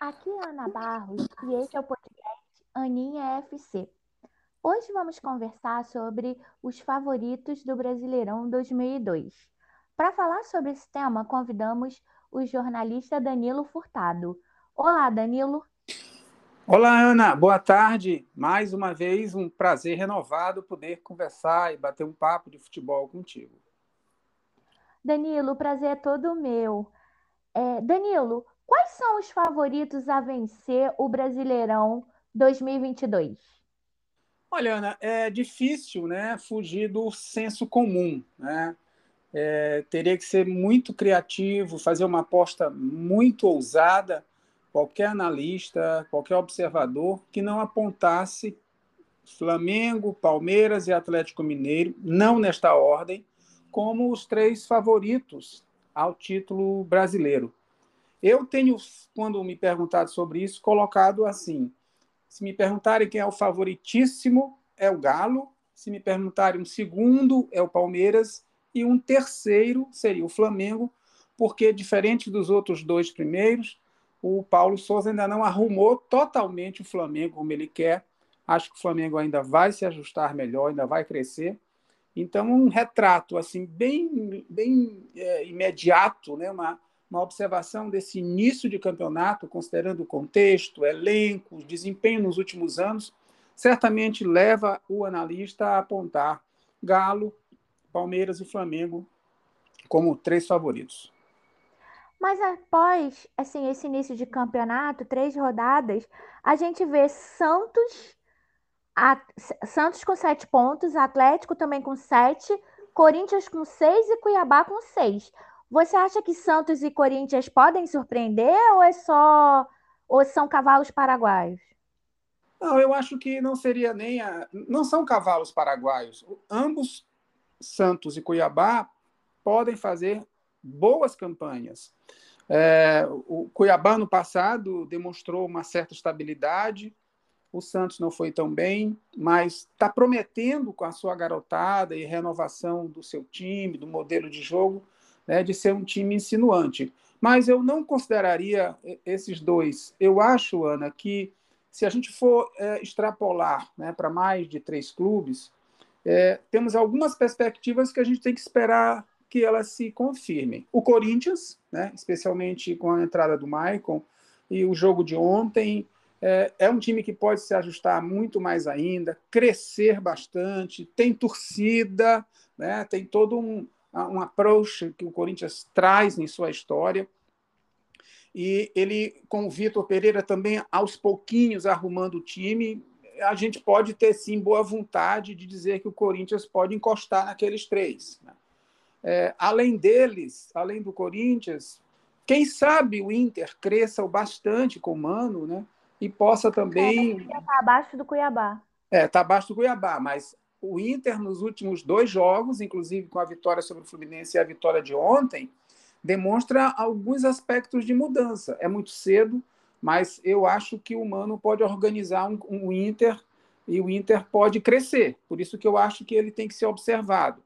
Aqui é Ana Barros e esse é o podcast Aninha FC. Hoje vamos conversar sobre os favoritos do Brasileirão 2002. Para falar sobre esse tema, convidamos o jornalista Danilo Furtado. Olá, Danilo. Olá, Ana. Boa tarde. Mais uma vez, um prazer renovado poder conversar e bater um papo de futebol contigo. Danilo, o prazer é todo meu. É, Danilo, Quais são os favoritos a vencer o Brasileirão 2022? Olha, Ana, é difícil né, fugir do senso comum. Né? É, teria que ser muito criativo, fazer uma aposta muito ousada. Qualquer analista, qualquer observador que não apontasse Flamengo, Palmeiras e Atlético Mineiro, não nesta ordem, como os três favoritos ao título brasileiro. Eu tenho, quando me perguntado sobre isso, colocado assim: se me perguntarem quem é o favoritíssimo, é o Galo. Se me perguntarem um segundo, é o Palmeiras. E um terceiro seria o Flamengo, porque, diferente dos outros dois primeiros, o Paulo Souza ainda não arrumou totalmente o Flamengo como ele quer. Acho que o Flamengo ainda vai se ajustar melhor, ainda vai crescer. Então, um retrato assim bem, bem é, imediato, né? uma, uma observação desse início de campeonato, considerando o contexto, elenco, desempenho nos últimos anos, certamente leva o analista a apontar Galo, Palmeiras e Flamengo como três favoritos. Mas após assim, esse início de campeonato, três rodadas, a gente vê Santos, a, Santos com sete pontos, Atlético também com sete, Corinthians com seis e Cuiabá com seis. Você acha que Santos e Corinthians podem surpreender ou é só ou são cavalos paraguaios? Não, eu acho que não seria nem a... não são cavalos paraguaios. Ambos Santos e Cuiabá podem fazer boas campanhas. É, o Cuiabá no passado demonstrou uma certa estabilidade. O Santos não foi tão bem, mas está prometendo com a sua garotada e renovação do seu time, do modelo de jogo, né, de ser um time insinuante. Mas eu não consideraria esses dois. Eu acho, Ana, que se a gente for é, extrapolar né, para mais de três clubes, é, temos algumas perspectivas que a gente tem que esperar que elas se confirmem. O Corinthians, né, especialmente com a entrada do Maicon, e o jogo de ontem, é, é, um time que pode se ajustar muito mais ainda, crescer bastante, tem torcida, né, tem todo um, um approach que o Corinthians traz em sua história. E ele, com o Vitor Pereira também, aos pouquinhos arrumando o time, a gente pode ter sim boa vontade de dizer que o Corinthians pode encostar naqueles três. Né? É, além deles, além do Corinthians, quem sabe o Inter cresça o bastante com o Mano, né? E possa também. Está é, abaixo do Cuiabá. É, está abaixo do Cuiabá, mas o Inter, nos últimos dois jogos, inclusive com a vitória sobre o Fluminense e a vitória de ontem, demonstra alguns aspectos de mudança. É muito cedo, mas eu acho que o Mano pode organizar um, um Inter e o Inter pode crescer. Por isso que eu acho que ele tem que ser observado.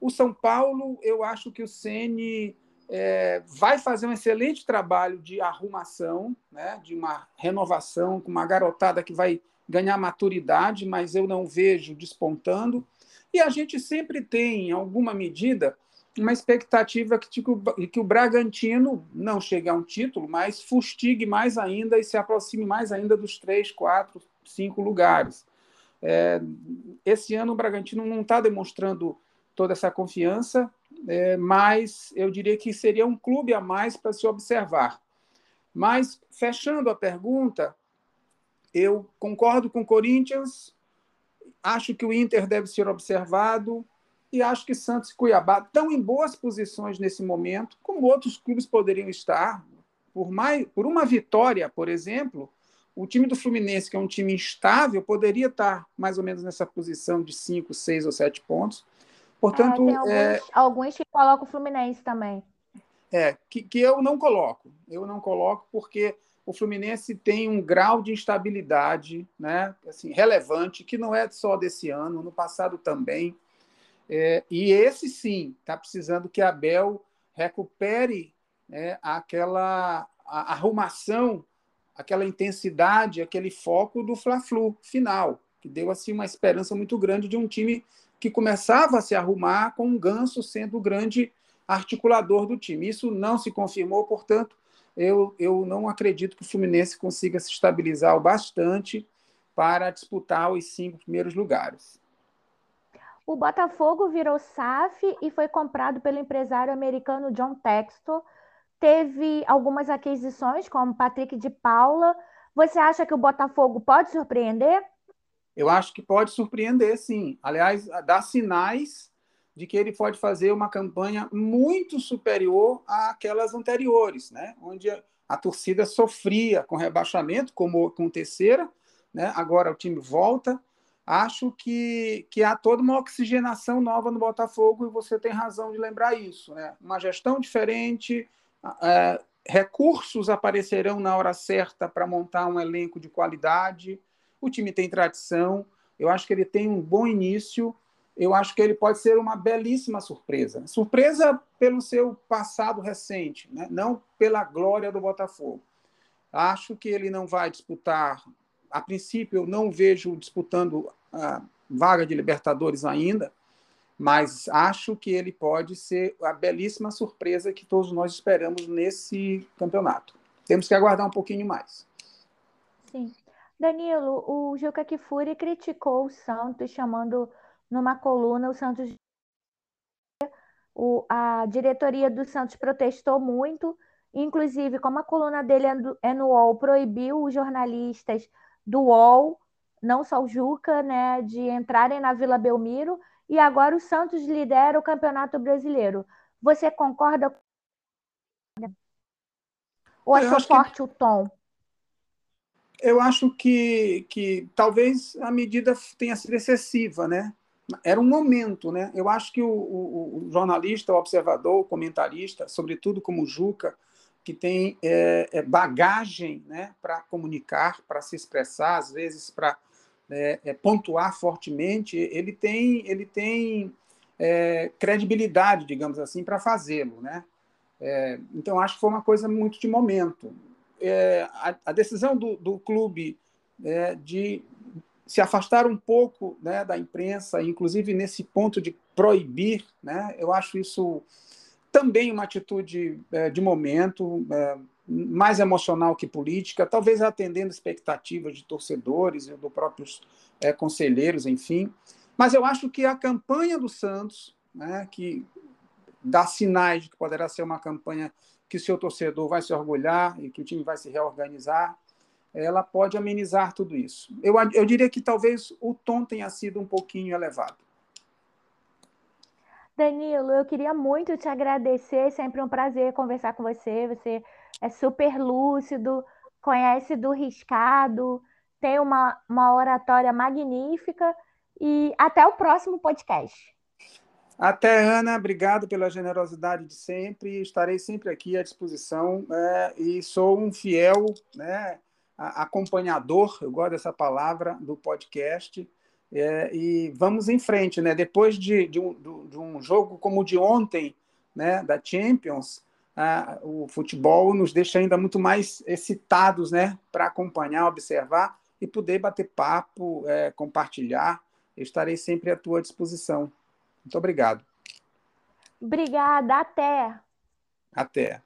O São Paulo, eu acho que o Ceni é, vai fazer um excelente trabalho de arrumação, né, de uma renovação com uma garotada que vai ganhar maturidade, mas eu não vejo despontando. E a gente sempre tem, em alguma medida, uma expectativa que, que o Bragantino não chegue a um título, mas fustigue mais ainda e se aproxime mais ainda dos três, quatro, cinco lugares. É, esse ano o Bragantino não está demonstrando toda essa confiança, é, mas eu diria que seria um clube a mais para se observar. Mas, fechando a pergunta, eu concordo com o Corinthians, acho que o Inter deve ser observado e acho que Santos e Cuiabá estão em boas posições nesse momento, como outros clubes poderiam estar. Por, mais, por uma vitória, por exemplo, o time do Fluminense, que é um time instável, poderia estar mais ou menos nessa posição de 5, 6 ou 7 pontos. Portanto, é, alguns, é... alguns que colocam o Fluminense também. É, que, que eu não coloco. Eu não coloco porque o Fluminense tem um grau de instabilidade né, assim, relevante, que não é só desse ano, no passado também. É, e esse sim está precisando que Abel recupere né, aquela arrumação aquela intensidade, aquele foco do Fla-Flu final, que deu assim uma esperança muito grande de um time que começava a se arrumar com o Ganso sendo o grande articulador do time. Isso não se confirmou, portanto, eu, eu não acredito que o Fluminense consiga se estabilizar o bastante para disputar os cinco primeiros lugares. O Botafogo virou SAF e foi comprado pelo empresário americano John Textor. Teve algumas aquisições, como Patrick de Paula. Você acha que o Botafogo pode surpreender? Eu acho que pode surpreender, sim. Aliás, dá sinais de que ele pode fazer uma campanha muito superior àquelas anteriores, né? onde a, torcida sofria com rebaixamento, como com terceira, né? agora o time volta. Acho que, que há toda uma oxigenação nova no Botafogo e você tem razão de lembrar isso. Né? Uma gestão diferente, é, recursos aparecerão na hora certa para montar um elenco de qualidade. O time tem tradição, eu acho que ele tem um bom início eu acho que ele pode ser uma belíssima surpresa. Surpresa pelo seu passado recente, né? não pela glória do Botafogo. Acho que ele não vai disputar, a princípio, eu não vejo disputando a vaga de Libertadores ainda, mas acho que ele pode ser a belíssima surpresa que todos nós esperamos nesse campeonato. Temos que aguardar um pouquinho mais. Sim. Danilo, o Juca Kifuri criticou o Santos, chamando numa coluna, o Santos. O, a diretoria do Santos protestou muito, inclusive, como a coluna dele é, é no UOL, proibiu os jornalistas do UOL, não só o Juca, né, de entrarem na Vila Belmiro, e agora o Santos lidera o Campeonato Brasileiro. Você concorda? Ou achou forte que... o tom? Eu acho que, que talvez a medida tenha sido excessiva, né? Era um momento, né? Eu acho que o, o, o jornalista, o observador, o comentarista, sobretudo como o Juca, que tem é, é, bagagem né, para comunicar, para se expressar, às vezes para é, é, pontuar fortemente, ele tem, ele tem é, credibilidade, digamos assim, para fazê-lo. Né? É, então, acho que foi uma coisa muito de momento. A, a, decisão do, do clube de se afastar um pouco né, da imprensa, inclusive nesse ponto de proibir, né, eu acho isso também uma atitude é, de momento, é, mais emocional que política, talvez atendendo expectativas de torcedores e dos próprios é, conselheiros, enfim. Mas eu acho que a campanha do Santos, né, que dá sinais de que poderá ser uma campanha que seu torcedor vai se orgulhar e que o time vai se reorganizar, ela pode amenizar tudo isso. Eu, eu diria que talvez o tom tenha sido um pouquinho elevado. Danilo, eu queria muito te agradecer, sempre um prazer conversar com você. Você é super lúcido, conhece do riscado, tem uma, uma oratória magnífica e até o próximo podcast. Até, Ana, obrigado pela generosidade de sempre. Estarei sempre aqui à disposição é, e sou um fiel né, acompanhador, eu gosto dessa palavra, do podcast. É, e vamos em frente, né? Depois de, de, um, de um jogo como o de ontem, né, da Champions, ah, o futebol nos deixa ainda muito mais excitados, né, para acompanhar, observar e poder bater papo, é, compartilhar. Eu estarei sempre à tua disposição. Muito obrigado. Obrigada, até. Até.